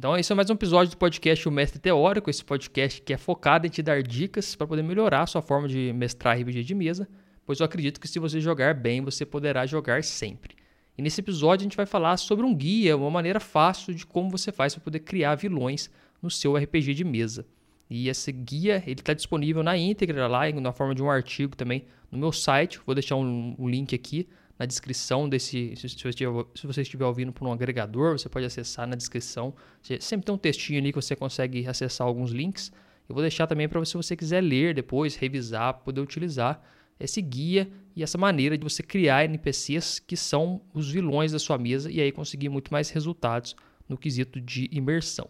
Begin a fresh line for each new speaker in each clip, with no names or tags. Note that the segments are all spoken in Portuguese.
Então, esse é mais um episódio do podcast O Mestre Teórico, esse podcast que é focado em te dar dicas para poder melhorar a sua forma de mestrar RPG de mesa, pois eu acredito que se você jogar bem, você poderá jogar sempre. E nesse episódio a gente vai falar sobre um guia, uma maneira fácil de como você faz para poder criar vilões no seu RPG de mesa. E esse guia ele está disponível na íntegra lá, na forma de um artigo também no meu site. Vou deixar um, um link aqui na descrição desse. Se você, estiver, se você estiver ouvindo por um agregador, você pode acessar na descrição. Sempre tem um textinho ali que você consegue acessar alguns links. Eu vou deixar também para você, se você quiser ler depois, revisar, poder utilizar esse guia e essa maneira de você criar NPCs que são os vilões da sua mesa e aí conseguir muito mais resultados no quesito de imersão.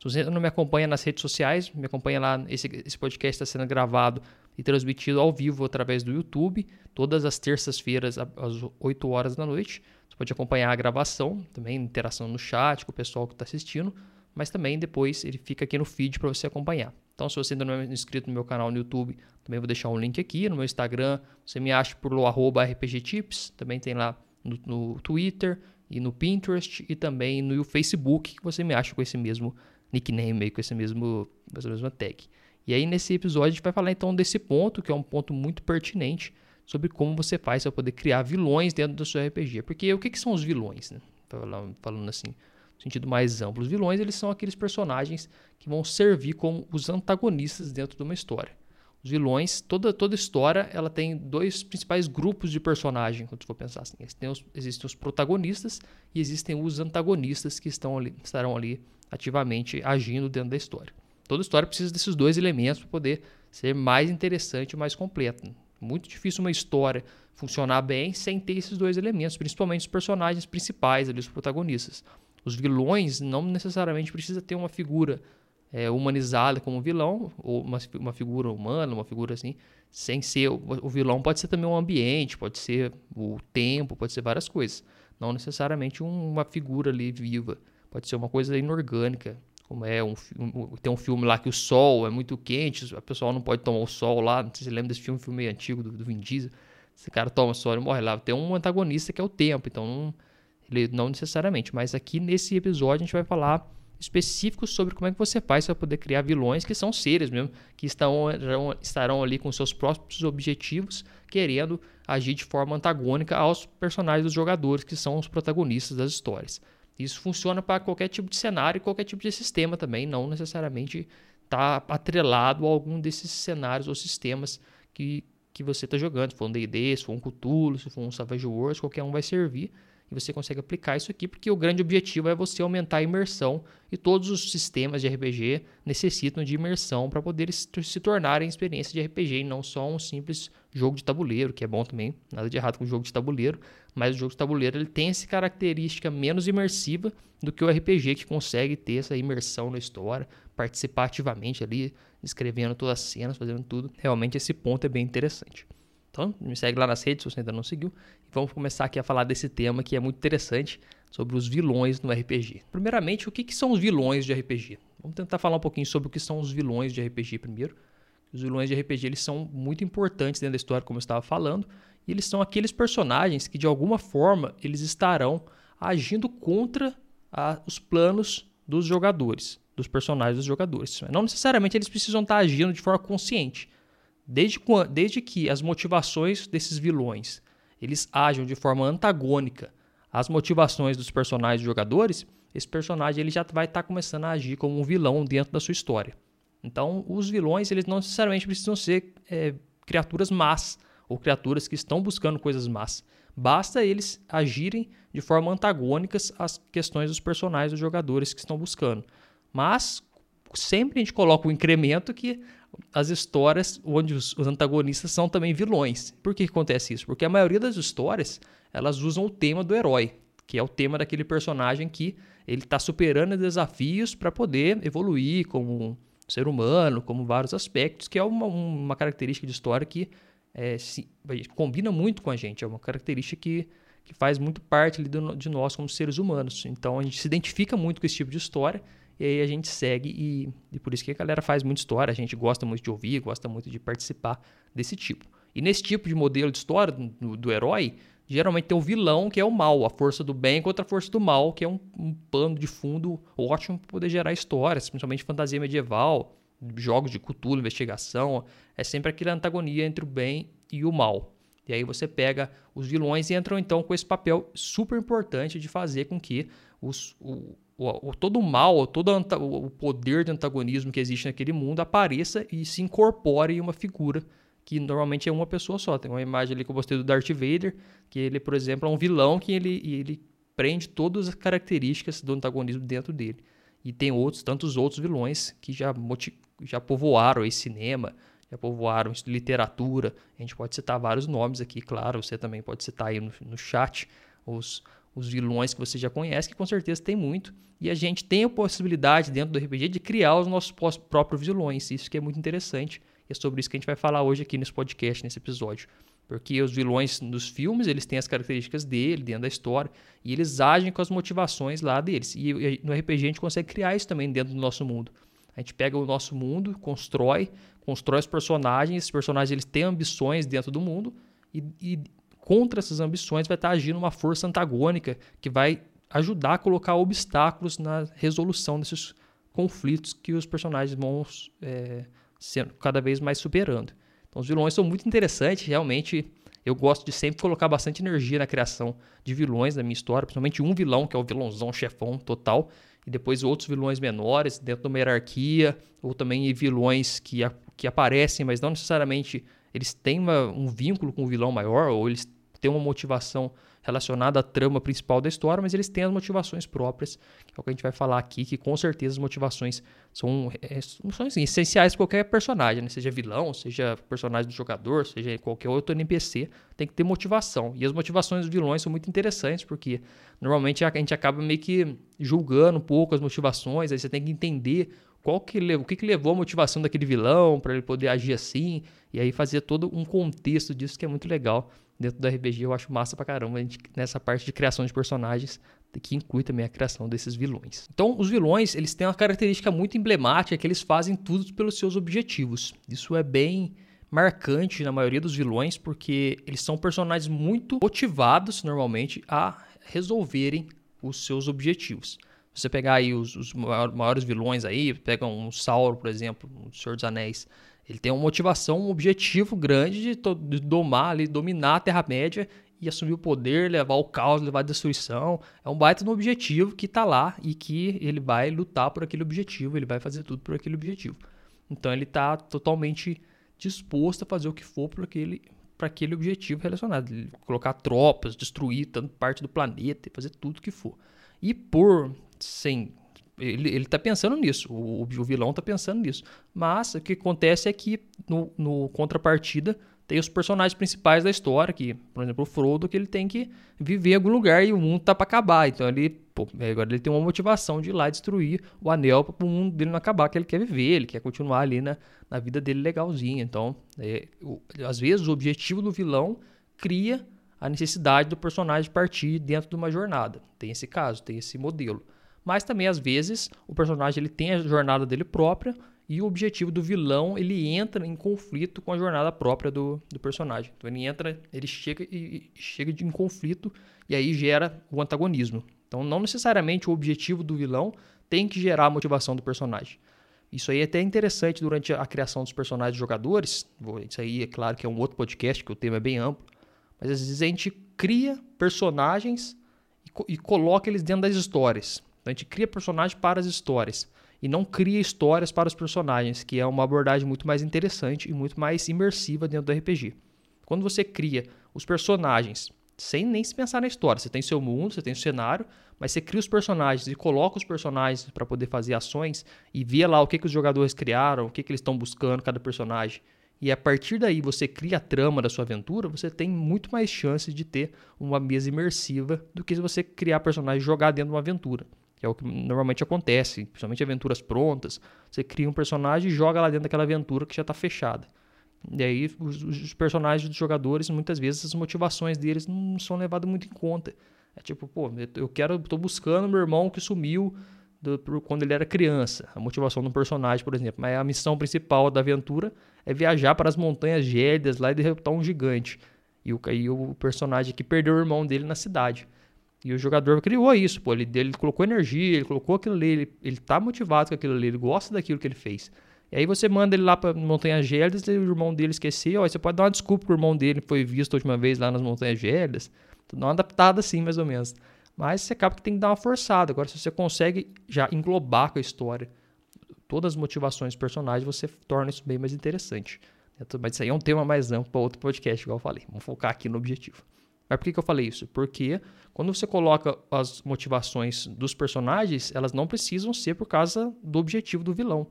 Se você não me acompanha nas redes sociais, me acompanha lá. Esse, esse podcast está sendo gravado e transmitido ao vivo através do YouTube, todas as terças-feiras às 8 horas da noite. Você pode acompanhar a gravação, também interação no chat com o pessoal que está assistindo, mas também depois ele fica aqui no feed para você acompanhar. Então, se você ainda não é inscrito no meu canal no YouTube, também vou deixar um link aqui. No meu Instagram, você me acha por RPGTips, também tem lá no, no Twitter e no Pinterest e também no Facebook, que você me acha com esse mesmo nickname, com esse mesmo, essa mesma tag. E aí nesse episódio a gente vai falar então desse ponto, que é um ponto muito pertinente, sobre como você faz para poder criar vilões dentro do seu RPG. Porque o que, que são os vilões? Né? Falando assim, no sentido mais amplo. Os vilões eles são aqueles personagens que vão servir como os antagonistas dentro de uma história. Os vilões, toda, toda história, ela tem dois principais grupos de personagens, quando for pensar assim. Existem os, existem os protagonistas e existem os antagonistas que estão ali, estarão ali ativamente agindo dentro da história. Toda história precisa desses dois elementos para poder ser mais interessante e mais completa. Muito difícil uma história funcionar bem sem ter esses dois elementos, principalmente os personagens principais, ali, os protagonistas. Os vilões não necessariamente precisa ter uma figura é, humanizada como vilão, ou uma, uma figura humana, uma figura assim, sem ser. O, o vilão pode ser também um ambiente, pode ser o tempo, pode ser várias coisas. Não necessariamente um, uma figura ali viva. Pode ser uma coisa inorgânica como é um, tem um filme lá que o sol é muito quente, a pessoa não pode tomar o sol lá, não sei se você lembra desse filme, filme meio antigo do, do Vin Diesel, esse cara toma sol e morre lá, tem um antagonista que é o tempo, então não, ele, não necessariamente, mas aqui nesse episódio a gente vai falar específicos sobre como é que você faz para poder criar vilões que são seres mesmo, que estão, estarão ali com seus próprios objetivos, querendo agir de forma antagônica aos personagens dos jogadores, que são os protagonistas das histórias. Isso funciona para qualquer tipo de cenário e qualquer tipo de sistema também, não necessariamente está atrelado a algum desses cenários ou sistemas que, que você está jogando. Se for um D&D, se for um Cthulhu, se for um Savage Wars, qualquer um vai servir e você consegue aplicar isso aqui, porque o grande objetivo é você aumentar a imersão e todos os sistemas de RPG necessitam de imersão para poder se tornarem experiência de RPG e não só um simples jogo de tabuleiro, que é bom também, nada de errado com o jogo de tabuleiro, mas o jogo de tabuleiro ele tem essa característica menos imersiva do que o RPG que consegue ter essa imersão na história, participar ativamente ali, escrevendo todas as cenas, fazendo tudo. Realmente esse ponto é bem interessante. Então, me segue lá nas redes se você ainda não seguiu. E vamos começar aqui a falar desse tema que é muito interessante sobre os vilões no RPG. Primeiramente, o que, que são os vilões de RPG? Vamos tentar falar um pouquinho sobre o que são os vilões de RPG primeiro. Os vilões de RPG eles são muito importantes dentro da história, como eu estava falando, e eles são aqueles personagens que de alguma forma eles estarão agindo contra a, os planos dos jogadores, dos personagens dos jogadores. Não necessariamente eles precisam estar agindo de forma consciente, Desde, desde que as motivações desses vilões eles ajam de forma antagônica às motivações dos personagens jogadores, esse personagem ele já vai estar tá começando a agir como um vilão dentro da sua história. Então, os vilões eles não necessariamente precisam ser é, criaturas más ou criaturas que estão buscando coisas más. Basta eles agirem de forma antagônicas às questões dos personagens dos jogadores que estão buscando. Mas sempre a gente coloca o incremento que as histórias onde os, os, antagonistas são também vilões. Por que, que acontece isso? Porque a maioria das histórias elas usam o tema do herói, que é o tema daquele personagem que ele está superando desafios para poder evoluir como ser humano, como vários aspectos, que é uma, uma característica de história que é, se, combina muito com a gente, é uma característica que, que faz muito parte de nós como seres humanos. Então a gente se identifica muito com esse tipo de história e aí a gente segue e, e por isso que a galera faz muita história, a gente gosta muito de ouvir, gosta muito de participar desse tipo. E nesse tipo de modelo de história do, do herói, geralmente tem o vilão, que é o mal, a força do bem contra a força do mal, que é um, um pano de fundo ótimo para poder gerar histórias, principalmente fantasia medieval, jogos de cultura, investigação. É sempre aquela antagonia entre o bem e o mal. E aí você pega os vilões e entram então com esse papel super importante de fazer com que os, o, o, todo o mal, todo o poder de antagonismo que existe naquele mundo apareça e se incorpore em uma figura que normalmente é uma pessoa só. Tem uma imagem ali que eu gostei do Darth Vader, que ele, por exemplo, é um vilão que ele, ele prende todas as características do antagonismo dentro dele. E tem outros, tantos outros vilões que já, já povoaram esse cinema, já povoaram literatura. A gente pode citar vários nomes aqui, claro, você também pode citar aí no, no chat os, os vilões que você já conhece, que com certeza tem muito. E a gente tem a possibilidade dentro do RPG de criar os nossos próprios vilões. Isso que é muito interessante. E é sobre isso que a gente vai falar hoje aqui nesse podcast, nesse episódio. Porque os vilões nos filmes, eles têm as características dele, dentro da história, e eles agem com as motivações lá deles. E no RPG a gente consegue criar isso também dentro do nosso mundo. A gente pega o nosso mundo, constrói, constrói os personagens, esses personagens eles têm ambições dentro do mundo, e, e contra essas ambições vai estar agindo uma força antagônica que vai ajudar a colocar obstáculos na resolução desses conflitos que os personagens vão é, sendo cada vez mais superando. Então os vilões são muito interessantes, realmente eu gosto de sempre colocar bastante energia na criação de vilões na minha história, principalmente um vilão, que é o vilãozão chefão total, e depois outros vilões menores dentro de uma hierarquia, ou também vilões que, a, que aparecem, mas não necessariamente eles têm uma, um vínculo com o vilão maior, ou eles têm uma motivação relacionada à trama principal da história, mas eles têm as motivações próprias, que é o que a gente vai falar aqui, que com certeza as motivações são, é, são assim, essenciais para qualquer personagem, né? seja vilão, seja personagem do jogador, seja qualquer outro NPC, tem que ter motivação. E as motivações dos vilões são muito interessantes, porque normalmente a gente acaba meio que julgando um pouco as motivações, aí você tem que entender qual que o que, que levou a motivação daquele vilão para ele poder agir assim, e aí fazer todo um contexto disso que é muito legal dentro do RPG. Eu acho massa pra caramba gente, nessa parte de criação de personagens, que inclui também a criação desses vilões. Então, os vilões, eles têm uma característica muito emblemática, que eles fazem tudo pelos seus objetivos. Isso é bem marcante na maioria dos vilões, porque eles são personagens muito motivados, normalmente, a resolverem os seus objetivos. Você pegar aí os, os maiores vilões aí, pega um Sauron, por exemplo, o Senhor dos Anéis, ele tem uma motivação, um objetivo grande de, de domar ali, dominar a Terra-média e assumir o poder, levar o caos, levar a destruição. É um baita no objetivo que está lá e que ele vai lutar por aquele objetivo, ele vai fazer tudo por aquele objetivo. Então ele está totalmente disposto a fazer o que for por aquele, para aquele objetivo relacionado. Colocar tropas, destruir tanto parte do planeta, fazer tudo que for. E por sem ele, ele tá pensando nisso, o, o vilão tá pensando nisso. Mas o que acontece é que no, no contrapartida tem os personagens principais da história, que, por exemplo, o Frodo, que ele tem que viver em algum lugar e o mundo tá para acabar. Então ele, pô, agora ele tem uma motivação de ir lá destruir o anel para o mundo dele não acabar, que ele quer viver, ele quer continuar ali na, na vida dele legalzinho. Então, é, o, às vezes o objetivo do vilão cria a necessidade do personagem partir dentro de uma jornada. Tem esse caso, tem esse modelo. Mas também às vezes o personagem ele tem a jornada dele própria e o objetivo do vilão ele entra em conflito com a jornada própria do, do personagem. Então ele entra, ele chega e chega de, em conflito e aí gera o antagonismo. Então não necessariamente o objetivo do vilão tem que gerar a motivação do personagem. Isso aí é até interessante durante a criação dos personagens jogadores. Isso aí é claro que é um outro podcast, que o tema é bem amplo. Mas às vezes a gente cria personagens e, e coloca eles dentro das histórias. Então, a gente cria personagens para as histórias e não cria histórias para os personagens, que é uma abordagem muito mais interessante e muito mais imersiva dentro do RPG. Quando você cria os personagens sem nem se pensar na história, você tem seu mundo, você tem o cenário, mas você cria os personagens e coloca os personagens para poder fazer ações e vê lá o que, que os jogadores criaram, o que, que eles estão buscando cada personagem. E a partir daí você cria a trama da sua aventura, você tem muito mais chance de ter uma mesa imersiva do que se você criar personagens e jogar dentro de uma aventura que é o que normalmente acontece, principalmente aventuras prontas. Você cria um personagem e joga lá dentro daquela aventura que já está fechada. E aí os, os, personagens dos jogadores, muitas vezes as motivações deles não são levadas muito em conta. É tipo, pô, eu quero, tô buscando meu irmão que sumiu do, quando ele era criança. A motivação do personagem, por exemplo. Mas a missão principal da aventura é viajar para as montanhas gélidas lá e derrotar um gigante. E o, e o personagem aqui perdeu o irmão dele na cidade. E o jogador criou isso, pô. Ele, ele colocou energia, ele colocou aquilo ali, ele, ele tá motivado com aquilo ali, ele gosta daquilo que ele fez. E aí você manda ele lá pra Montanhas Gélidas e o irmão dele esqueceu. Aí você pode dar uma desculpa pro irmão dele que foi visto a última vez lá nas Montanhas Gélidas. Dá uma adaptada assim, mais ou menos. Mas você acaba que tem que dar uma forçada. Agora, se você consegue já englobar com a história todas as motivações dos personagens, você torna isso bem mais interessante. Mas isso aí é um tema mais amplo para outro podcast, igual eu falei. Vamos focar aqui no objetivo. Mas por que, que eu falei isso? Porque quando você coloca as motivações dos personagens, elas não precisam ser por causa do objetivo do vilão.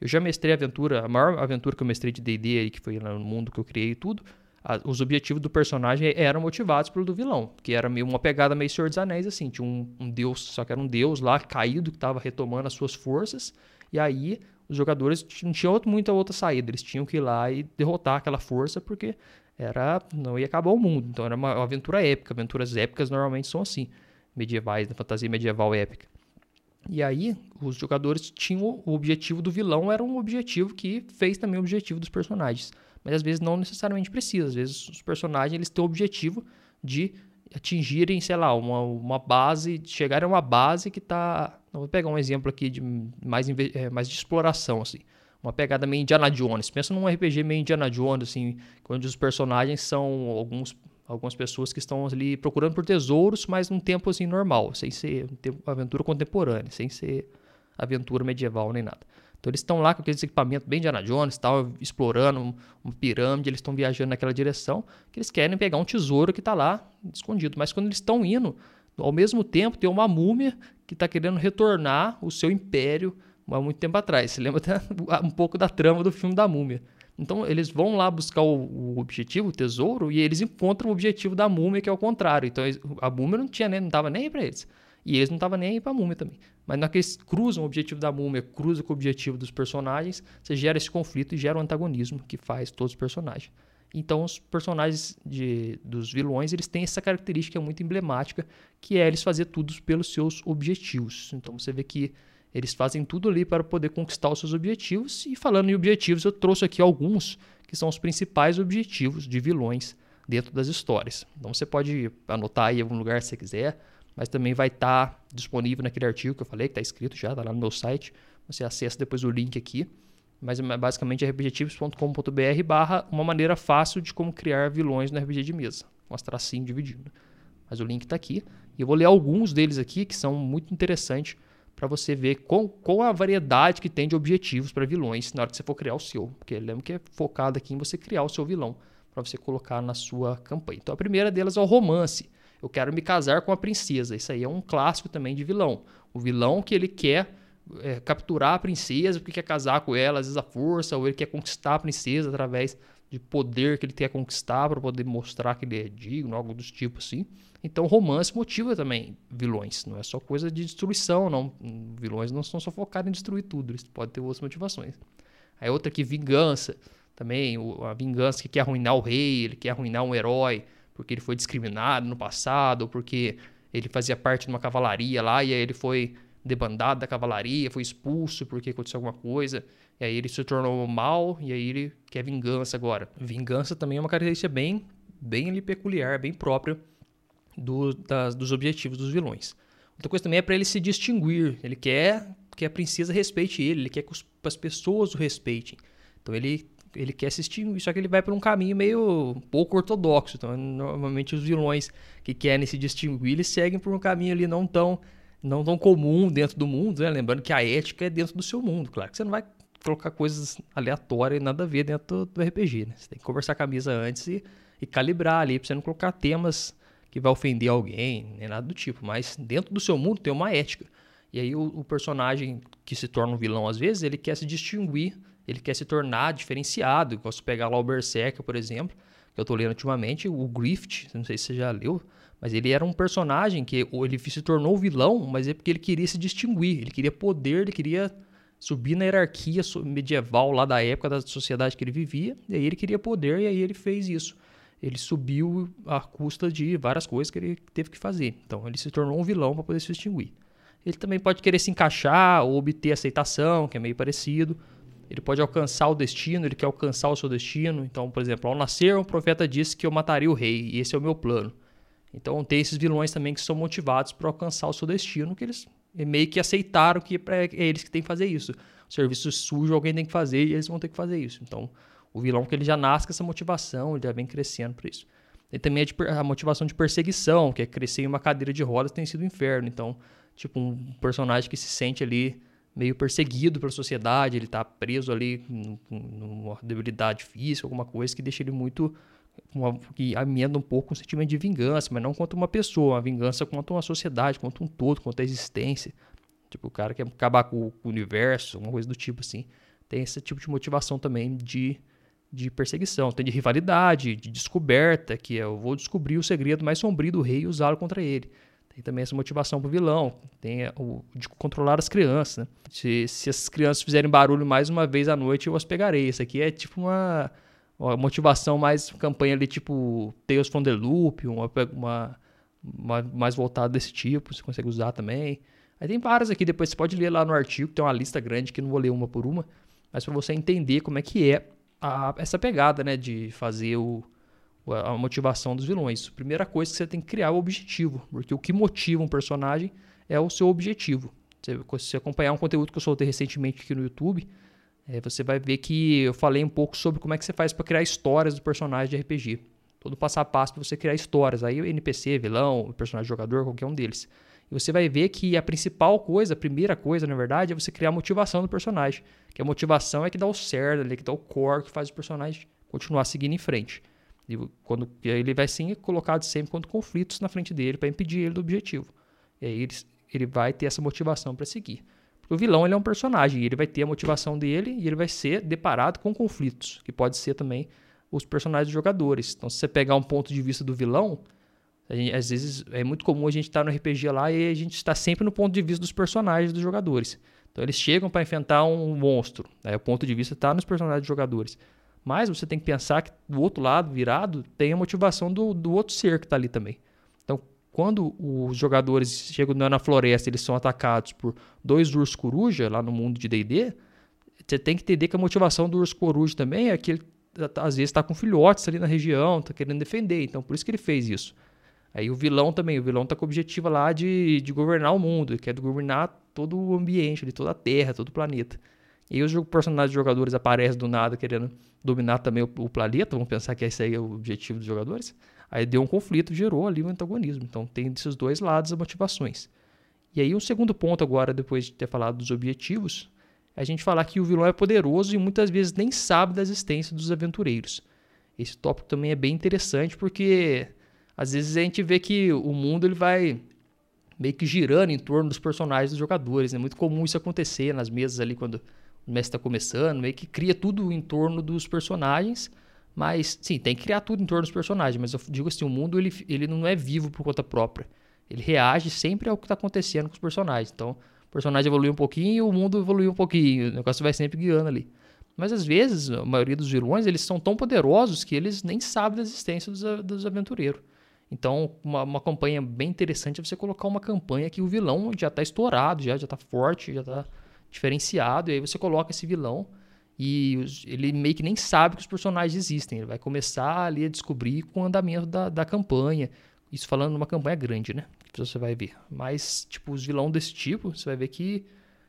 Eu já mestrei a aventura, a maior aventura que eu mestrei de D&D, que foi no mundo que eu criei e tudo, a, os objetivos do personagem eram motivados pelo do vilão, que era meio uma pegada meio Senhor dos Anéis, assim, tinha um, um deus, só que era um deus lá caído que estava retomando as suas forças, e aí os jogadores não tinham muita outra saída, eles tinham que ir lá e derrotar aquela força, porque era não ia acabar o mundo. Então era uma, aventura épica. Aventuras épicas normalmente são assim, medievais, da fantasia medieval épica. E aí os jogadores tinham o objetivo do vilão era um objetivo que fez também o objetivo dos personagens. Mas às vezes não necessariamente precisa. Às vezes os personagens eles têm o objetivo de atingirem, sei lá, uma, uma base, chegarem a uma base que está. Vou pegar um exemplo aqui de mais, é, mais de exploração, assim uma pegada meio Indiana Jones. Pensa num RPG meio Indiana Jones, assim, onde os personagens são alguns, algumas pessoas que estão ali procurando por tesouros, mas num tempo assim normal, sem ser aventura contemporânea, sem ser aventura medieval nem nada. Então eles estão lá com aqueles equipamentos bem Indiana Jones, tal, explorando uma pirâmide, eles estão viajando naquela direção, que eles querem pegar um tesouro que está lá escondido. Mas quando eles estão indo, ao mesmo tempo tem uma múmia que está querendo retornar o seu império há muito tempo atrás. Você lembra até um pouco da trama do filme da Múmia. Então eles vão lá buscar o, o, objetivo, o tesouro, e eles encontram o objetivo da múmia, que é o contrário. Então a múmia não tinha nem, não tava nem aí para eles. E eles não estavam nem aí a múmia também. Mas na que eles cruzam o objetivo da múmia, cruzam com o objetivo dos personagens, você gera esse conflito e gera um antagonismo que faz todos os personagens. Então os personagens de, dos vilões, eles têm essa característica muito emblemática, que é eles fazer tudo pelos seus objetivos. Então você vê que eles fazem tudo ali para poder conquistar os seus objetivos. E falando em objetivos, eu trouxe aqui alguns que são os principais objetivos de vilões dentro das histórias. Então você pode anotar aí em algum lugar se você quiser, mas também vai estar tá disponível naquele artigo que eu falei, que está escrito já, está lá no meu site. Você acessa depois o link aqui. Mas é basicamente é objetivos.com.br barra uma maneira fácil de como criar vilões no RPG de mesa. Mostrar assim dividindo. Mas o link está aqui. E eu vou ler alguns deles aqui que são muito interessantes para você ver qual, qual a variedade que tem de objetivos para vilões na hora que você for criar o seu. Porque lembra que é focado aqui em você criar o seu vilão para você colocar na sua campanha. Então a primeira delas é o romance. Eu quero me casar com a princesa. Isso aí é um clássico também de vilão. O vilão que ele quer é, capturar a princesa porque quer casar com ela, às vezes a força, ou ele quer conquistar a princesa através de poder que ele quer conquistar para poder mostrar que ele é digno, algo dos tipos assim. Então, romance motiva também vilões, não é só coisa de destruição, não. Vilões não são só focados em destruir tudo, eles podem ter outras motivações. Aí outra que vingança, também a vingança que quer arruinar o rei, ele quer arruinar um herói porque ele foi discriminado no passado, ou porque ele fazia parte de uma cavalaria lá e aí ele foi debandado da cavalaria, foi expulso porque aconteceu alguma coisa, e aí ele se tornou mal e aí ele quer vingança agora. Vingança também é uma característica bem, bem peculiar, bem própria do, das, dos objetivos dos vilões. Outra coisa também é para ele se distinguir. Ele quer que a princesa respeite ele, ele quer que os, as pessoas o respeitem. Então ele, ele quer se distinguir, só que ele vai por um caminho meio pouco ortodoxo. Então, normalmente os vilões que querem se distinguir, eles seguem por um caminho ali não tão, não tão comum dentro do mundo, né? Lembrando que a ética é dentro do seu mundo. Claro que você não vai colocar coisas aleatórias e nada a ver dentro do, RPG, né? Você tem que conversar com a camisa antes e, e calibrar ali, para você não colocar temas que vai ofender alguém, nem nada do tipo. Mas dentro do seu mundo tem uma ética. E aí o, o, personagem que se torna um vilão, às vezes, ele quer se distinguir, ele quer se tornar diferenciado. Posso pegar lá o Berserker, por exemplo, que eu tô lendo ultimamente, o Grift, não sei se você já leu, mas ele era um personagem que ele se tornou vilão, mas é porque ele queria se distinguir, ele queria poder, ele queria subir na hierarquia medieval lá da época da sociedade que ele vivia, e aí ele queria poder, e aí ele fez isso ele subiu à custa de várias coisas que ele teve que fazer. Então ele se tornou um vilão para poder se distinguir. Ele também pode querer se encaixar ou obter aceitação, que é meio parecido, ele pode alcançar o destino, ele quer alcançar o seu destino. Então, por exemplo, ao nascer, um profeta disse que eu mataria o rei, e esse é o meu plano. Então, tem esses vilões também que são motivados para alcançar o seu destino, que eles meio que aceitaram que é eles que têm que fazer isso. O serviço sujo alguém tem que fazer e eles vão ter que fazer isso. Então, o vilão que ele já nasce com essa motivação, ele já vem crescendo por isso. E também a, motivação de perseguição, que é crescer em uma cadeira de rodas tem sido um inferno. Então, tipo, um personagem que se sente ali meio perseguido pela sociedade, ele está preso ali numa debilidade física, alguma coisa que deixa ele muito uma, que amenda um pouco um sentimento de vingança, mas não contra uma pessoa, uma vingança contra uma sociedade, contra um todo, contra a existência. Tipo, o cara quer acabar com o universo, uma coisa do tipo assim. Tem esse tipo de motivação também de, de perseguição. Tem de rivalidade, de descoberta, que é eu vou descobrir o segredo mais sombrio do rei e usá-lo contra ele. Tem também essa motivação pro vilão, tem o de controlar as crianças, né? Se, se crianças fizerem barulho mais uma vez à noite, eu as pegarei. Isso aqui é tipo uma, uma motivação mais campanha ali, tipo Tales from the Loop, uma, uma, uma mais voltada desse tipo, você consegue usar também. Aí tem várias aqui, depois você pode ler lá no artigo, tem uma lista grande que não vou ler uma por uma, mas para você entender como é que é a, essa pegada, né, de fazer o, a motivação dos vilões. Primeira coisa é que você tem que criar o objetivo, porque o que motiva um personagem é o seu objetivo. Se você acompanhar um conteúdo que eu soltei recentemente aqui no YouTube, é, você vai ver que eu falei um pouco sobre como é que você faz para criar histórias do personagem de RPG. Todo passo a passo para você criar histórias. Aí NPC, vilão, personagem jogador, qualquer um deles. E você vai ver que a principal coisa, a primeira coisa, na verdade, é você criar a motivação do personagem. Que a motivação é que dá o certo ali, que dá o core, que faz o personagem continuar seguindo em frente. E quando ele vai ser colocado sempre contra conflitos na frente dele para impedir ele do objetivo. E aí ele, ele vai ter essa motivação para seguir. Porque o vilão ele é um personagem, ele vai ter a motivação dele e ele vai ser deparado com conflitos, que pode ser também os personagens dos jogadores. Então, se você pegar um ponto de vista do vilão, gente, às vezes é muito comum a gente estar tá no RPG lá e a gente está sempre no ponto de vista dos personagens dos jogadores. Então, eles chegam para enfrentar um monstro. Aí o ponto de vista está nos personagens dos jogadores. Mas você tem que pensar que do outro lado, virado, tem a motivação do, do outro ser que está ali também. Então, quando os jogadores chegam na floresta eles são atacados por dois ursos coruja lá no mundo de D&D, você tem que entender que a motivação do urso coruja também é que ele às vezes está com filhotes ali na região, está querendo defender. Então, por isso que ele fez isso. Aí o vilão também, o vilão está com o objetivo lá de, de governar o mundo, quer governar todo o ambiente, ali, toda a Terra, todo o planeta. E os personagens jogadores aparecem do nada querendo dominar também o, o, planeta, vamos pensar que esse aí é o objetivo dos jogadores. Aí deu um conflito, gerou ali um antagonismo. Então tem desses dois lados as motivações. E aí um segundo ponto agora, depois de ter falado dos objetivos, é a gente falar que o vilão é poderoso e muitas vezes nem sabe da existência dos aventureiros. Esse tópico também é bem interessante porque às vezes a gente vê que o mundo ele vai meio que girando em torno dos personagens dos jogadores. É muito comum isso acontecer nas mesas ali quando o mestre está começando, meio que cria tudo em torno dos personagens. Mas, sim, tem que criar tudo em torno dos personagens. Mas eu digo assim, o mundo ele, ele não é vivo por conta própria. Ele reage sempre ao que está acontecendo com os personagens. Então, o personagem evolui um pouquinho e o mundo evolui um pouquinho. O negócio vai sempre guiando ali. Mas às vezes, a maioria dos vilões, eles são tão poderosos que eles nem sabem da existência dos, dos aventureiros. Então, uma, uma campanha bem interessante é você colocar uma campanha que o vilão já está estourado, já está forte, já está diferenciado, e aí você coloca esse vilão e ele meio que nem sabe que os personagens existem. Ele vai começar ali a descobrir com o andamento da, da campanha. Isso falando numa campanha grande, né? Que você vai ver. Mas, tipo, os vilões desse tipo, você vai ver que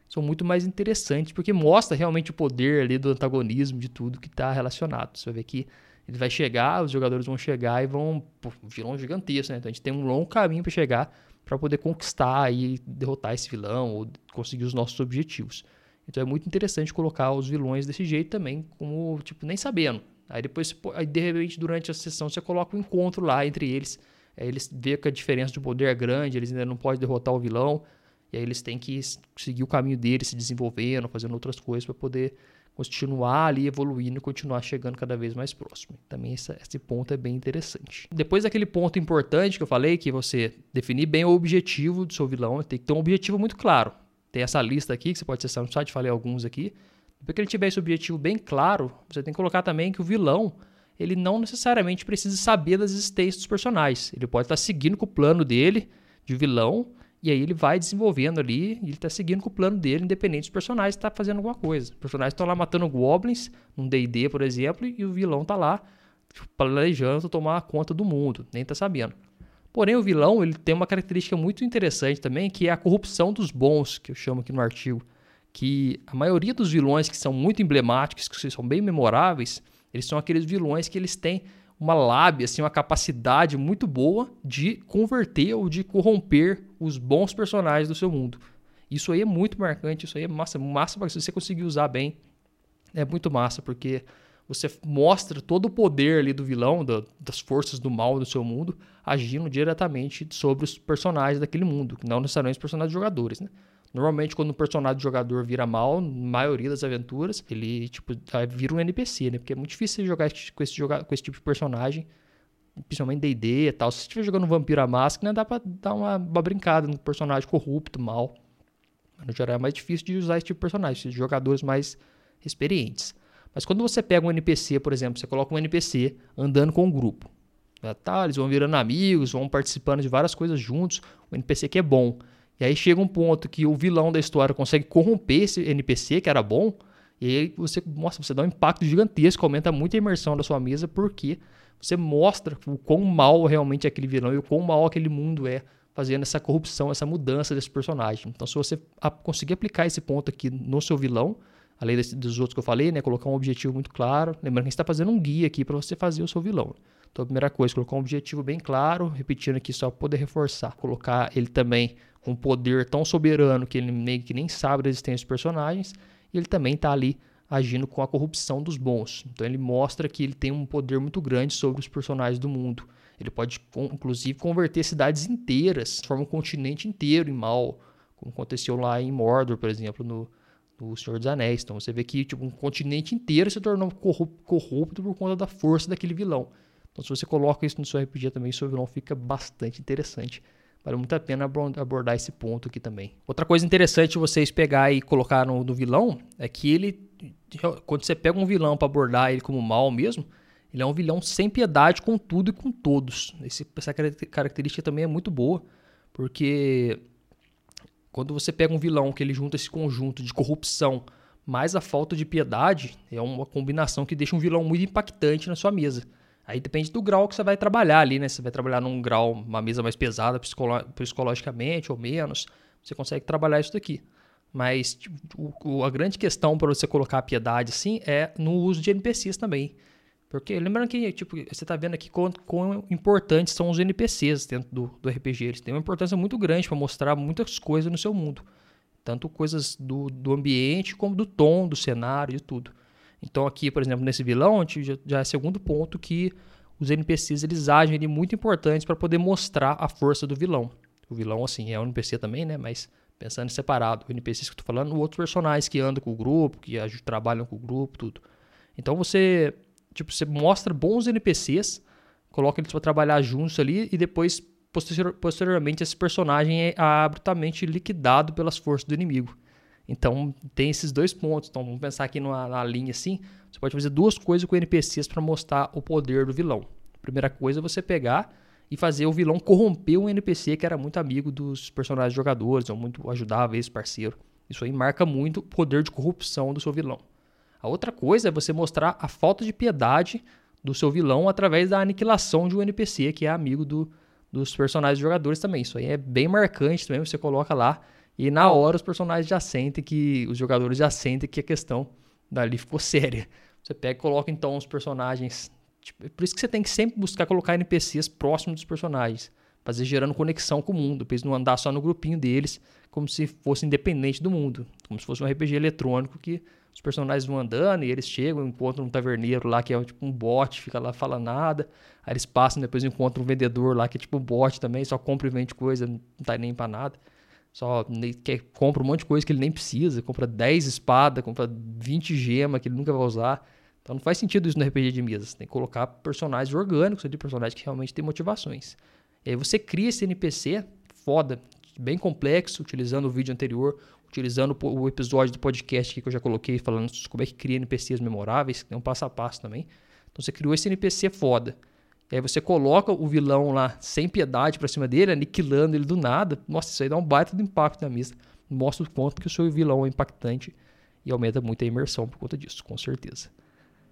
são muito mais interessantes, porque mostra realmente o poder ali do antagonismo, de tudo que está relacionado. Você vai ver que ele vai chegar, os jogadores vão chegar e vão. Pô, vilão gigantesco, né? Então a gente tem um longo caminho para chegar para poder conquistar e derrotar esse vilão ou conseguir os nossos objetivos. Então é muito interessante colocar os vilões desse jeito também, como, tipo, nem sabendo. Aí depois, aí de repente, durante a sessão, você coloca um encontro lá entre eles. Aí eles vê que a diferença de poder é grande, eles ainda não podem derrotar o vilão. E aí eles têm que seguir o caminho deles, se desenvolvendo, fazendo outras coisas para poder continuar ali evoluindo continuar chegando cada vez mais próximo. Também esse, esse ponto é bem interessante. Depois daquele ponto importante que eu falei, que você definir bem o objetivo do seu vilão, tem que ter um objetivo muito claro. Tem essa lista aqui que você pode acessar no site, falei alguns aqui. Depois que ele tiver esse objetivo bem claro, você tem que colocar também que o vilão, ele não necessariamente precisa saber das existências dos personagens. Ele pode estar seguindo com o plano dele de vilão E aí ele vai desenvolvendo ali, ele tá seguindo com o plano dele, independente dos personagens tá fazendo alguma coisa. Os personagens estão lá matando goblins, num D&D, por exemplo, e o vilão tá lá tipo, planejando tomar conta do mundo, nem tá sabendo. Porém, o vilão ele tem uma característica muito interessante também, que é a corrupção dos bons, que eu chamo aqui no artigo. Que a maioria dos vilões que são muito emblemáticos, que são bem memoráveis, eles são aqueles vilões que eles têm uma lábia, assim, uma capacidade muito boa de converter ou de corromper os bons personagens do seu mundo. Isso aí é muito marcante, isso aí é massa, massa se você conseguir usar bem. É muito massa, porque você mostra todo o poder ali do vilão, do, das forças do mal do seu mundo, agindo diretamente sobre os personagens daquele mundo, não necessariamente os personagens jogadores, né? Normalmente, quando um personagem jogador vira mal, na maioria das aventuras, ele tipo, vira um NPC, né? Porque é muito difícil jogar com esse, com esse tipo de personagem, principalmente D&D e tal. Se você estiver jogando Vampiro à Máscara, dá pra dar uma, uma brincada no personagem corrupto, mal. No geral, é mais difícil de usar esse tipo de personagem, de jogadores mais experientes. Mas quando você pega um NPC, por exemplo, você coloca um NPC andando com um grupo. Tá, eles vão virando amigos, vão participando de várias coisas juntos. O NPC que é bom. E aí chega um ponto que o vilão da história consegue corromper esse NPC que era bom. E aí você, nossa, você dá um impacto gigantesco, aumenta muito a imersão da sua mesa, porque você mostra o quão mal realmente é aquele vilão e o quão mal aquele mundo é, fazendo essa corrupção, essa mudança desse personagem. Então, se você conseguir aplicar esse ponto aqui no seu vilão, além desse, dos outros que eu falei, né? Colocar um objetivo muito claro. Lembrando que a gente está fazendo um guia aqui para você fazer o seu vilão. Então, a primeira coisa, colocar um objetivo bem claro, repetindo aqui só para poder reforçar. Colocar ele também um poder tão soberano que ele meio que nem sabe da existência dos personagens. E ele também está ali agindo com a corrupção dos bons. Então, ele mostra que ele tem um poder muito grande sobre os personagens do mundo. Ele pode, inclusive, converter cidades inteiras, transformar um continente inteiro em mal, como aconteceu lá em Mordor, por exemplo, no, do Senhor dos Anéis. Então você vê que tipo, um continente inteiro se tornou corrupto por conta da força daquele vilão. Então se você coloca isso no seu RPG também, seu vilão fica bastante interessante. Vale muito a pena abordar esse ponto aqui também. Outra coisa interessante vocês pegar e colocar no, no vilão é que ele, quando você pega um vilão para abordar ele como mal mesmo, ele é um vilão sem piedade com tudo e com todos. Esse, essa característica também é muito boa, porque quando você pega um vilão que ele junta esse conjunto de corrupção mais a falta de piedade, é uma combinação que deixa um vilão muito impactante na sua mesa. Aí depende do grau que você vai trabalhar ali, né? Você vai trabalhar num grau, uma mesa mais pesada psicolo psicologicamente ou menos, você consegue trabalhar isso daqui. Mas tipo, o, a grande questão para você colocar a piedade assim é no uso de NPCs também. Porque lembrando que tipo, você está vendo aqui quão, quão, importantes são os NPCs dentro do, do RPG. Eles têm uma importância muito grande para mostrar muitas coisas no seu mundo. Tanto coisas do, do ambiente como do tom, do cenário e tudo. Então aqui, por exemplo, nesse vilão, já, já é segundo ponto que os NPCs eles agem ali muito importantes para poder mostrar a força do vilão. O vilão, assim, é um NPC também, né? Mas pensando em separado. O NPC que eu estou falando, outros personagens que andam com o grupo, que trabalham com o grupo, tudo. Então você Tipo, você mostra bons NPCs, coloca eles para trabalhar juntos ali e depois, posterior, posteriormente, esse personagem é abruptamente liquidado pelas forças do inimigo. Então, tem esses dois pontos. Então, vamos pensar aqui numa, numa linha assim. Você pode fazer duas coisas com NPCs para mostrar o poder do vilão. Primeira coisa é você pegar e fazer o vilão corromper um NPC que era muito amigo dos personagens jogadores, ou muito ajudava esse parceiro. Isso aí marca muito o poder de corrupção do seu vilão. A outra coisa é você mostrar a falta de piedade do seu vilão através da aniquilação de um NPC que é amigo do, dos personagens jogadores também. Isso aí é bem marcante também, você coloca lá e na hora os personagens já sentem que os jogadores já sentem que a questão dali ficou séria. Você pega e coloca então os personagens, tipo, por isso que você tem que sempre buscar colocar NPCs próximos dos personagens, fazer gerando conexão com o mundo, para eles não andar só no grupinho deles, como se fosse independente do mundo, como se fosse um RPG eletrônico que os personagens vão andando e eles chegam, encontram um taverneiro lá que é tipo um bot, fica lá, fala nada. Aí eles passam, depois encontram um vendedor lá que é tipo um bot também, só compra e vende coisa, não tá nem pra nada. Só quer, compra um monte de coisa que ele nem precisa, compra 10 espadas, compra 20 gemas que ele nunca vai usar. Então não faz sentido isso no RPG de mesa. Você tem que colocar personagens orgânicos, de personagens que realmente têm motivações. E aí você cria esse NPC foda, bem complexo, utilizando o vídeo anterior, utilizando o episódio do podcast que eu já coloquei falando como é que cria NPCs memoráveis, tem um passo a passo também. Então você criou esse NPC foda. E aí você coloca o vilão lá sem piedade pra cima dele, aniquilando ele do nada. Nossa, isso aí dá um baita de impacto na mesa. Mostra o quanto que o seu vilão é impactante e aumenta muito a imersão por conta disso, com certeza.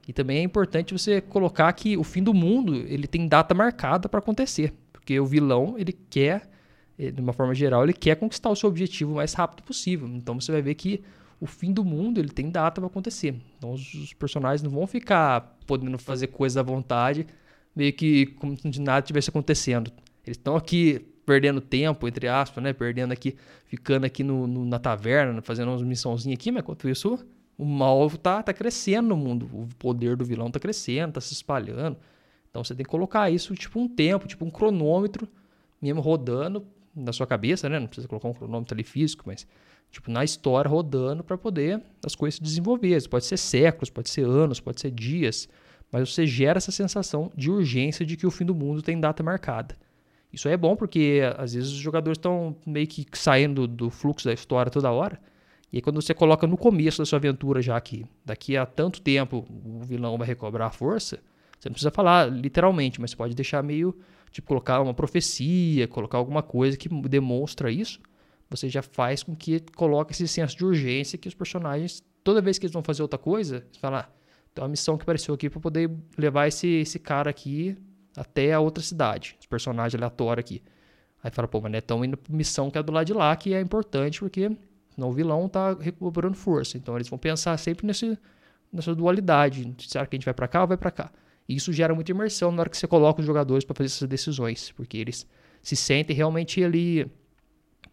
E também é importante você colocar que o fim do mundo ele tem data marcada para acontecer, porque o vilão ele quer, eh, de uma forma geral, ele quer conquistar o seu objetivo o mais rápido possível. Então você vai ver que o fim do mundo ele tem data para acontecer. Então os, os personagens não vão ficar podendo fazer coisas à vontade meio que como se nada tivesse acontecendo. Eles estão aqui perdendo tempo, entre aspas, né? Perdendo aqui, ficando aqui no, no, na taverna, fazendo umas missãozinhas aqui, mas enquanto isso, o mal tá, tá crescendo no mundo. O poder do vilão tá crescendo, tá se espalhando. Então você tem que colocar isso tipo um tempo, tipo um cronômetro, mesmo rodando na sua cabeça, né? Não precisa colocar um cronômetro ali físico, mas tipo na história rodando para poder as coisas se desenvolver. Pode ser séculos, pode ser anos, pode ser dias mas você gera essa sensação de urgência de que o fim do mundo tem data marcada. Isso é bom porque às vezes os jogadores estão meio que saindo do fluxo da história toda hora. E aí, quando você coloca no começo da sua aventura, já que daqui a tanto tempo o vilão vai recobrar a força, você não precisa falar literalmente, mas você pode deixar meio, tipo, colocar uma profecia, colocar alguma coisa que demonstra isso. Você já faz com que coloque esse senso de urgência que os personagens, toda vez que eles vão fazer outra coisa, você fala, ah, então a missão que apareceu aqui para poder levar esse, esse cara aqui até a outra cidade, esse personagem aleatório aqui. Aí fala, pô, mas não é tão indo pra missão que é do lado de lá, que é importante, porque não o vilão tá recuperando força. Então eles vão pensar sempre nesse, nessa dualidade. Será que a gente vai para cá ou vai para cá? E isso gera muita imersão na hora que você coloca os jogadores para fazer essas decisões, porque eles se sentem realmente ali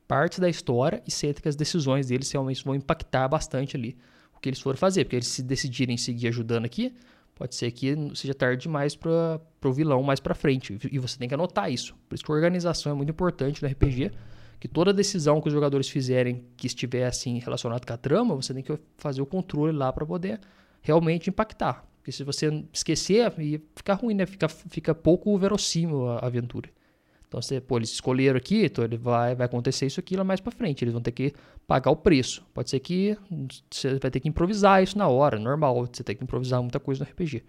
parte da história e sentem que as decisões deles realmente vão impactar bastante ali o que eles forem fazer, porque eles se decidirem seguir ajudando aqui, pode ser que seja tarde demais para o vilão mais para frente. E você tem que anotar isso. Por isso que a organização é muito importante no RPG, que toda decisão que os jogadores fizerem que estiver assim relacionado com a trama, você tem que fazer o controle lá para poder realmente impactar. Porque se você esquecer, fica ruim, né? Fica, fica pouco verossímil a aventura. Então, você, pô, eles escolheram aqui, então ele vai, vai acontecer isso aqui lá mais para frente. Eles vão ter que pagar o preço. Pode ser que você vai ter que improvisar isso na hora, normal. Você tem que improvisar muita coisa no RPG.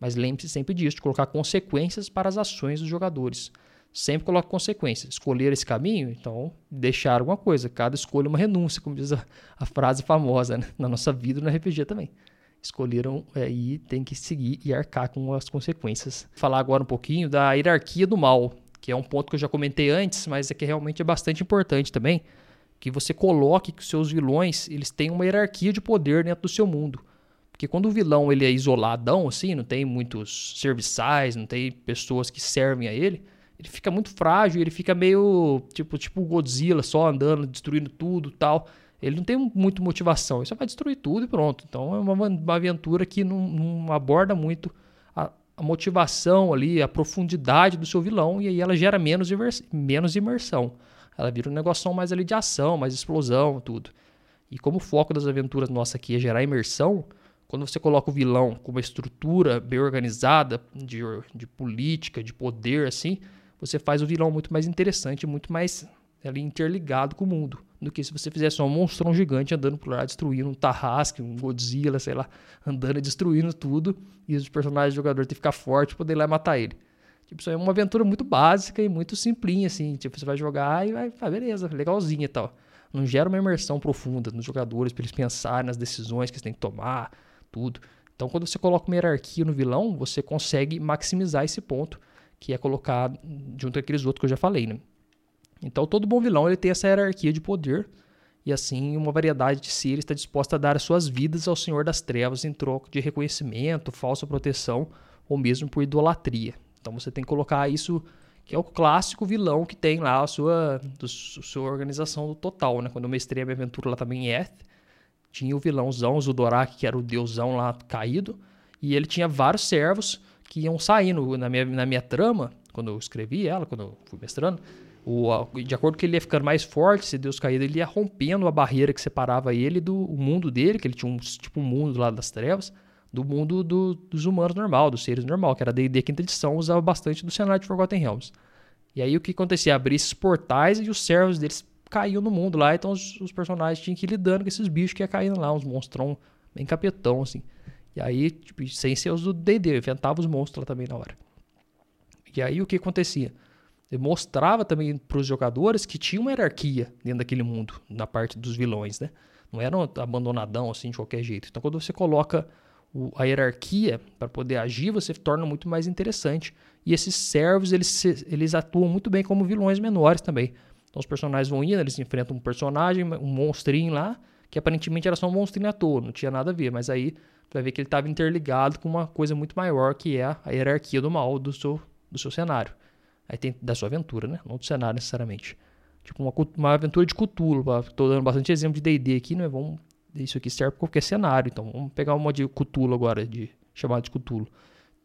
Mas lembre-se sempre disso, de colocar consequências para as ações dos jogadores. Sempre coloque consequências. Escolher esse caminho, então deixar alguma coisa. Cada escolha é uma renúncia, como diz a, a frase famosa né? na nossa vida no RPG também. Escolheram é, e tem que seguir e arcar com as consequências. Falar agora um pouquinho da hierarquia do mal que é um ponto que eu já comentei antes, mas é que realmente é bastante importante também, que você coloque que os seus vilões eles têm uma hierarquia de poder dentro do seu mundo. Porque quando o vilão ele é isoladão, assim, não tem muitos serviçais, não tem pessoas que servem a ele, ele fica muito frágil, ele fica meio tipo tipo Godzilla, só andando, destruindo tudo tal. Ele não tem muito motivação, ele só vai destruir tudo e pronto. Então é uma, uma aventura que não, não aborda muito a motivação ali, a profundidade do seu vilão, e aí ela gera menos, menos imersão. Ela vira um negócio mais ali de ação, mais explosão, tudo. E como o foco das aventuras nossa aqui é gerar imersão, quando você coloca o vilão com uma estrutura bem organizada, de, de política, de poder, assim, você faz o vilão muito mais interessante, muito mais ali interligado com o mundo do que se você fizesse um monstrão gigante andando por lá, destruindo um Tarrasque, um Godzilla, sei lá, andando e destruindo tudo, e os personagens do jogador têm que ficar forte para poder ir lá matar ele. Tipo, isso é uma aventura muito básica e muito simplinha, assim. Tipo, você vai jogar e vai, ah, beleza, legalzinha e tal. Não gera uma imersão profunda nos jogadores para eles pensarem nas decisões que eles têm que tomar, tudo. Então, quando você coloca uma hierarquia no vilão, você consegue maximizar esse ponto, que é colocar junto àqueles outros que eu já falei, né? Então todo bom vilão ele tem essa hierarquia de poder e assim uma variedade de seres está disposta a dar as suas vidas ao Senhor das Trevas em troca de reconhecimento, falsa proteção ou mesmo por idolatria. Então você tem que colocar isso que é o clássico vilão que tem lá a sua, do, sua organização total, né? Quando eu mestrei a minha aventura lá também em Eth, tinha o vilãozão, o Zudorak, que era o deusão lá caído, e ele tinha vários servos que iam saindo na minha, na minha trama, quando eu escrevi ela, quando eu fui mestrando, o, de acordo com ele ia ficando mais forte, se Deus caído, ele ia rompendo a barreira que separava ele do mundo dele, que ele tinha um tipo um mundo lá das trevas, do mundo do, dos humanos normal, dos seres normal, que era D&D quinta edição, usava bastante do cenário de Forgotten Realms. E aí o que acontecia? Abria esses portais e os servos deles caíam no mundo lá, então os, os, personagens tinham que ir lidando com esses bichos que iam caindo lá, uns monstrão bem capetão, assim. E aí, tipo, sem ser os do D&D, inventava os monstros lá também na hora. E aí o que acontecia? Ele mostrava também para os jogadores que tinha uma hierarquia dentro daquele mundo, na parte dos vilões, né? Não era um abandonadão assim de qualquer jeito. Então, quando você coloca o, a hierarquia para poder agir, você torna muito mais interessante. E esses servos, eles, eles atuam muito bem como vilões menores também. Então, os personagens vão indo, eles enfrentam um personagem, um monstrinho lá, que aparentemente era só um monstrinho à toa, não tinha nada a ver. Mas aí, você vai ver que ele estava interligado com uma coisa muito maior, que é a hierarquia do mal do seu, do seu cenário. Aí tem da sua aventura, né? Não do cenário necessariamente. Tipo uma, uma aventura de Cthulhu. Estou dando bastante exemplo de D&D aqui, né? Vamos, isso aqui serve para qualquer cenário. Então vamos pegar uma de Cthulhu agora, de chamado de Cthulhu.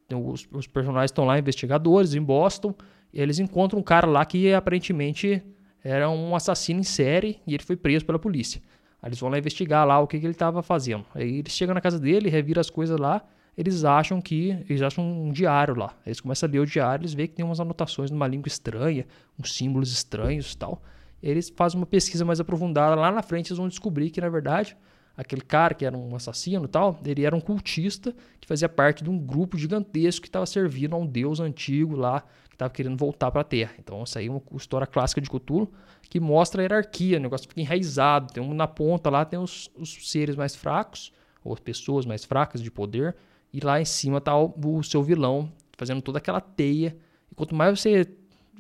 Então, os, os personagens estão lá, investigadores, em Boston. E eles encontram um cara lá que aparentemente era um assassino em série e ele foi preso pela polícia. Aí eles vão lá investigar lá o que, que ele estava fazendo. Aí eles chegam na casa dele, reviram as coisas lá eles acham que eles acham um diário lá. Eles começam a ler o diário, eles veem que tem umas anotações numa língua estranha, uns símbolos estranhos e tal. Eles fazem uma pesquisa mais aprofundada. Lá na frente eles vão descobrir que, na verdade, aquele cara que era um assassino tal, ele era um cultista que fazia parte de um grupo gigantesco que estava servindo a um deus antigo lá, que estava querendo voltar para a Terra. Então, essa aí é uma história clássica de Cthulhu que mostra a hierarquia, o negócio fica enraizado. Tem um na ponta lá, tem os, os seres mais fracos, ou as pessoas mais fracas de poder, e lá em cima tá o, o seu vilão fazendo toda aquela teia. E quanto mais você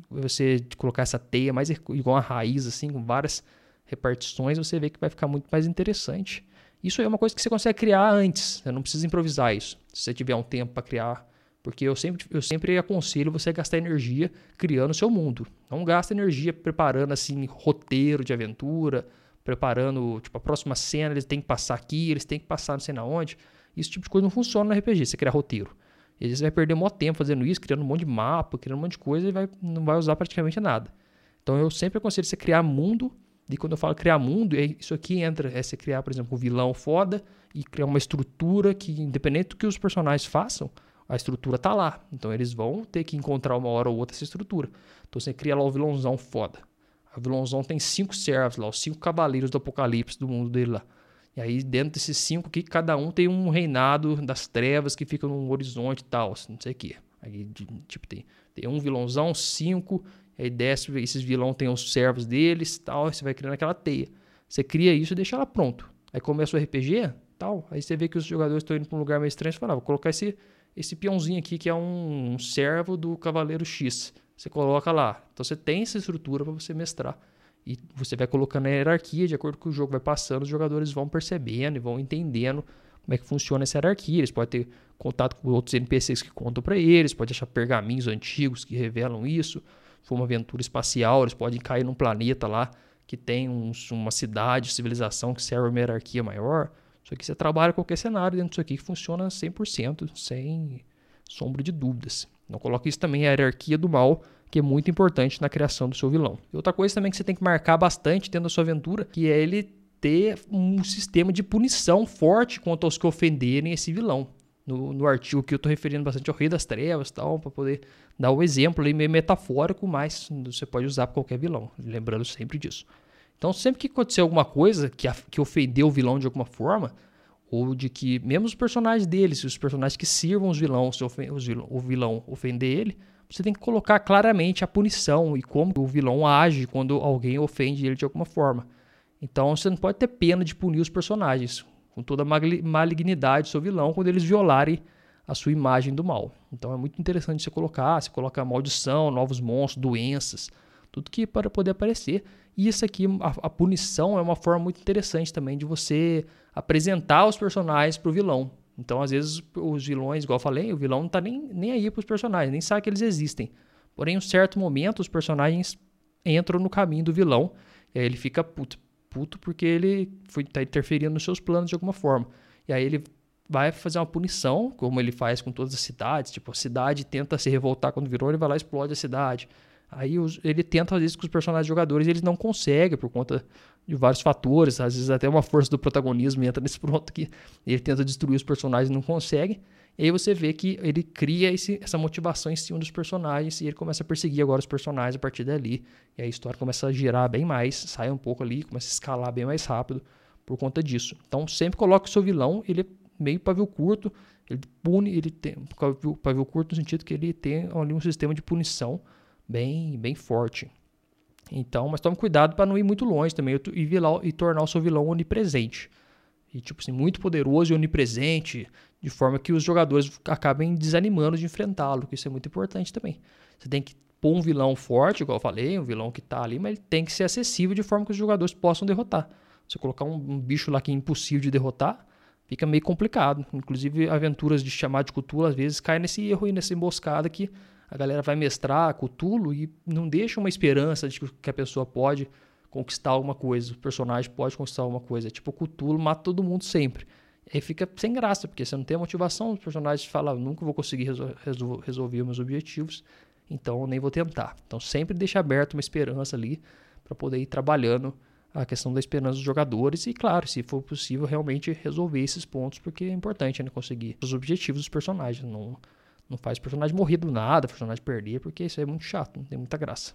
você colocar essa teia mais igual uma raiz assim, com várias repartições, você vê que vai ficar muito mais interessante. Isso é uma coisa que você consegue criar antes, você não precisa improvisar isso. Se você tiver um tempo para criar, porque eu sempre, eu sempre aconselho você a gastar energia criando o seu mundo. Não gasta energia preparando assim roteiro de aventura, preparando, tipo, a próxima cena, eles têm que passar aqui, eles têm que passar não sei na onde. Esse tipo de coisa não funciona no RPG, você criar roteiro. E vezes você vai perder um tempo fazendo isso, criando um monte de mapa, criando um monte de coisa e vai, não vai usar praticamente nada. Então eu sempre aconselho você criar mundo. E quando eu falo criar mundo, é isso aqui entra, é você criar, por exemplo, um vilão foda e criar uma estrutura que, independente do que os personagens façam, a estrutura tá lá. Então eles vão ter que encontrar uma hora ou outra essa estrutura. Então você cria lá o vilãozão foda. O vilãozão tem cinco servos lá, os cinco cavaleiros do apocalipse do mundo dele lá. E aí, dentro desses cinco aqui, cada um tem um reinado das trevas que fica no horizonte e tal, não sei o que. Aí, tipo, tem, tem um vilãozão, cinco, aí desce, esses vilões têm os servos deles tal, você vai criando aquela teia. Você cria isso e deixa ela pronto. Aí começa o RPG, tal, aí você vê que os jogadores estão indo para um lugar meio estranho, você fala, ah, vou colocar esse, esse peãozinho aqui que é um, um servo do Cavaleiro X. Você coloca lá. Então você tem essa estrutura para você mestrar. E você vai colocando a hierarquia, de acordo com o jogo vai passando, os jogadores vão percebendo e vão entendendo como é que funciona essa hierarquia. Eles podem ter contato com outros NPCs que contam para eles, podem achar pergaminhos antigos que revelam isso. Se for uma aventura espacial, eles podem cair num planeta lá que tem um, uma cidade, civilização que serve uma hierarquia maior. Isso aqui você trabalha qualquer cenário dentro disso aqui que funciona 100%, sem sombra de dúvidas. Não coloque isso também a hierarquia do mal que é muito importante na criação do seu vilão. E outra coisa também que você tem que marcar bastante dentro da sua aventura, que é ele ter um sistema de punição forte contra os que ofenderem esse vilão. No, no artigo que eu estou referindo bastante ao Rei das Trevas tal, para poder dar um exemplo meio metafórico, mas você pode usar para qualquer vilão, lembrando sempre disso. Então, sempre que acontecer alguma coisa que, que ofendeu o vilão de alguma forma, ou de que mesmo os personagens deles, os personagens que sirvam os vilões, se os vilão, o vilão ofender ele, você tem que colocar claramente a punição e como o vilão age quando alguém ofende ele de alguma forma. Então você não pode ter pena de punir os personagens com toda a malignidade do seu vilão quando eles violarem a sua imagem do mal. Então é muito interessante você colocar, você coloca maldição, novos monstros, doenças, tudo que para poder aparecer. E isso aqui, a, a punição é uma forma muito interessante também de você apresentar os personagens para o vilão. Então, às vezes, os vilões, igual eu falei, o vilão não tá nem, nem aí pros personagens, nem sabe que eles existem. Porém, em um certo momento, os personagens entram no caminho do vilão, e aí ele fica puto, puto porque ele foi, tá interferindo nos seus planos de alguma forma. E aí ele vai fazer uma punição, como ele faz com todas as cidades, tipo, a cidade tenta se revoltar quando virou, ele vai lá e explode a cidade. Aí os, ele tenta fazer isso com os personagens jogadores e eles não conseguem por conta de vários fatores, às vezes até uma força do protagonismo entra nesse ponto que ele tenta destruir os personagens e não consegue. E aí você vê que ele cria esse, essa motivação em cima dos personagens e ele começa a perseguir agora os personagens a partir dali. E a história começa a girar bem mais, sai um pouco ali, começa a escalar bem mais rápido por conta disso. Então sempre coloque o seu vilão, ele meio pavio curto. Ele pune, ele tem pavio, pavio curto no sentido que ele tem ali um sistema de punição bem, bem forte. Então, mas tome cuidado para não ir muito longe também e, vilão, e tornar o seu vilão onipresente. E, tipo assim, muito poderoso e onipresente, de forma que os jogadores acabem desanimando de enfrentá-lo, que isso é muito importante também. Você tem que pôr um vilão forte, igual eu falei, um vilão que está ali, mas ele tem que ser acessível de forma que os jogadores possam derrotar. Se colocar um, um, bicho lá que é impossível de derrotar, fica meio complicado. Inclusive, aventuras de chamar de Cthulhu às vezes caem nesse erro e nessa emboscada que a galera vai mestrar Cthulhu e não deixa uma esperança de que a pessoa pode conquistar alguma coisa, o personagem pode conquistar alguma coisa. Tipo, Cthulhu mata todo mundo sempre. Aí fica sem graça, porque você não tem a motivação, os personagens falam, nunca vou conseguir resol resol resolver meus objetivos então nem vou tentar. Então sempre deixa aberto uma esperança ali para poder ir trabalhando a questão da esperança dos jogadores e, claro, se for possível, realmente resolver esses pontos, porque é importante né, conseguir os objetivos dos personagens. Não, não faz o personagem morrer do nada, personagem perder, porque isso é muito chato, não tem muita graça.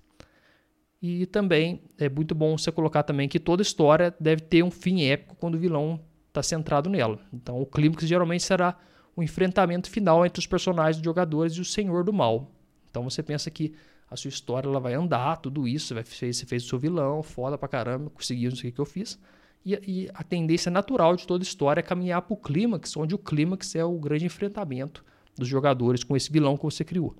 E também é muito bom você colocar também que toda história deve ter um fim épico quando o vilão está centrado nela. Então o clímax geralmente será o enfrentamento final entre os personagens dos jogadores e o Senhor do Mal. Então você pensa que a sua história ela vai andar, tudo isso, vai, você fez o seu vilão, foda pra caramba, conseguiu, não sei o que eu fiz. E, e, a tendência natural de toda história é caminhar para o clímax, onde o clímax é o grande enfrentamento dos jogadores com esse vilão que você criou.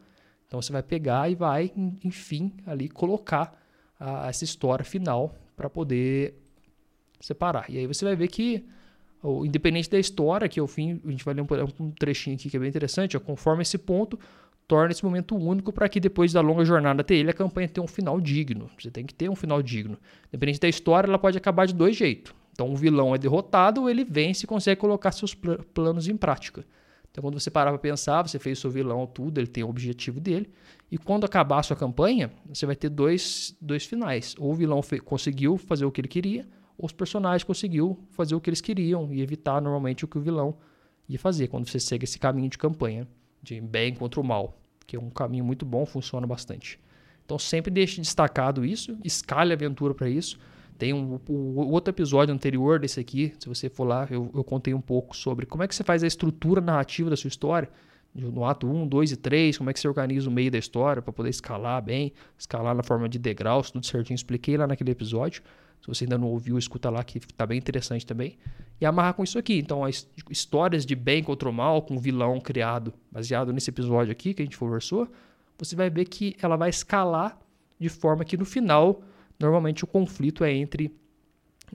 Então você vai pegar e vai, enfim, ali colocar a, essa história final para poder separar. E aí você vai ver que, independente da história, que ao fim, a gente vai ler um, um trechinho aqui que é bem interessante, ó, conforme esse ponto, torna esse momento único para que depois da longa jornada até ele, a campanha tenha um final digno. Você tem que ter um final digno. Independente da história, ela pode acabar de dois jeitos. Então, um vilão é derrotado, ou ele vence e consegue colocar seus pl planos em prática. Então, quando você parar para pensar, você fez seu vilão, tudo, ele tem o objetivo dele. E quando acabar a sua campanha, você vai ter dois, dois finais. Ou o vilão conseguiu fazer o que ele queria, ou os personagens conseguiu fazer o que eles queriam e evitar normalmente o que o vilão ia fazer quando você segue esse caminho de campanha de bem contra o mal, que é um caminho muito bom, funciona bastante. Então sempre deixe destacado isso, escale a aventura para isso. Tem um, o, outro episódio anterior desse aqui, se você for lá, eu, eu contei um pouco sobre como é que você faz a estrutura narrativa da sua história, no ato 1, 2 e 3, como é que você organiza o meio da história para poder escalar bem, escalar na forma de degraus, tudo certinho. Expliquei lá naquele episódio. Se você ainda não ouviu, escuta lá que está bem interessante também. E amarrar com isso aqui. Então, as histórias de bem contra o mal, com o vilão criado, baseado nesse episódio aqui que a gente conversou, você vai ver que ela vai escalar de forma que no final, normalmente o conflito é entre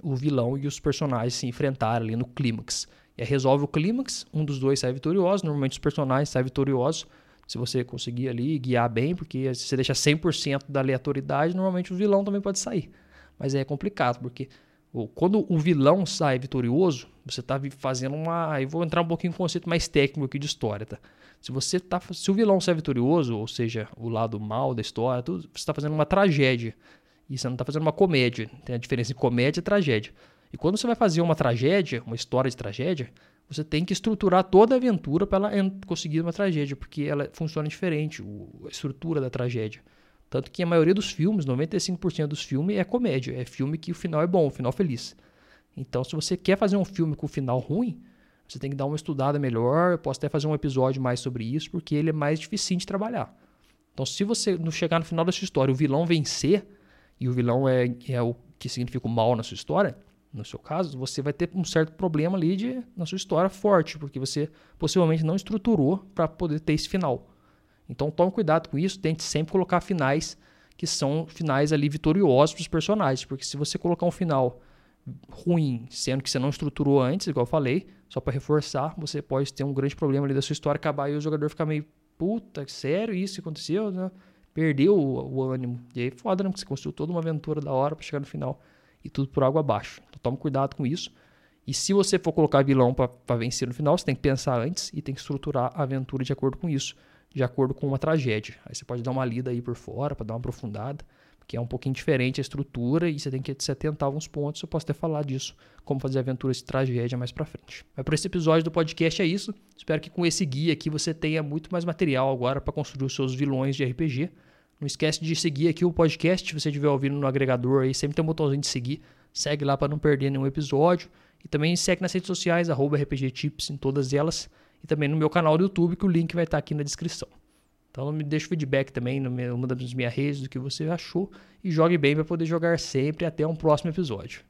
o vilão e os personagens se enfrentarem ali no clímax. E aí resolve o clímax, um dos dois sai vitorioso, normalmente os personagens saem vitoriosos, se você conseguir ali guiar bem, porque se você deixa 100% da aleatoriedade, normalmente o vilão também pode sair. Mas aí é complicado, porque quando o vilão sai vitorioso, você está fazendo uma. Aí vou entrar um pouquinho em conceito mais técnico aqui de história, tá? Se você tá, se o vilão sai vitorioso, ou seja, o lado mal da história, tudo, você está fazendo uma tragédia. E você não está fazendo uma comédia. Tem a diferença entre comédia e tragédia. E quando você vai fazer uma tragédia, uma história de tragédia, você tem que estruturar toda a aventura para ela conseguir uma tragédia, porque ela funciona diferente, a estrutura da tragédia. Tanto que a maioria dos filmes, 95% dos filmes, é comédia. É filme que o final é bom, o final feliz. Então, se você quer fazer um filme com o final ruim, você tem que dar uma estudada melhor. Eu posso até fazer um episódio mais sobre isso, porque ele é mais difícil de trabalhar. Então, se você chegar no final da sua história, o vilão vencer, e o vilão é, é o que significa o mal na sua história, no seu caso, você vai ter um certo problema ali de, na sua história forte, porque você possivelmente não estruturou para poder ter esse final. Então tome cuidado com isso, tente sempre colocar finais que são finais ali vitoriosos para os personagens, porque se você colocar um final ruim, sendo que você não estruturou antes, igual eu falei, só para reforçar, você pode ter um grande problema ali da sua história acabar e o jogador ficar meio puta, sério isso aconteceu, né? Perdeu o, o ânimo. E aí foda, né? Porque você construiu toda uma aventura da hora para chegar no final e tudo por água abaixo. Então tome cuidado com isso. E se você for colocar vilão para vencer no final, você tem que pensar antes e tem que estruturar a aventura de acordo com isso de acordo com uma tragédia. Aí você pode dar uma lida aí por fora para dar uma aprofundada, porque é um pouquinho diferente a estrutura e você tem que se atentar a alguns pontos. Eu posso até falar disso, como fazer aventuras de tragédia mais para frente. Mas para esse episódio do podcast é isso. Espero que com esse guia aqui você tenha muito mais material agora para construir os seus vilões de RPG. Não esquece de seguir aqui o podcast, se você estiver ouvindo no agregador aí, sempre tem um botãozinho de seguir. Segue lá para não perder nenhum episódio. E também segue nas redes sociais, arroba RPG Tips em todas elas. E também no meu canal do YouTube, que o link vai estar aqui na descrição. Então me deixa feedback também numa das minhas redes do que você achou. E jogue bem para poder jogar sempre. Até um próximo episódio.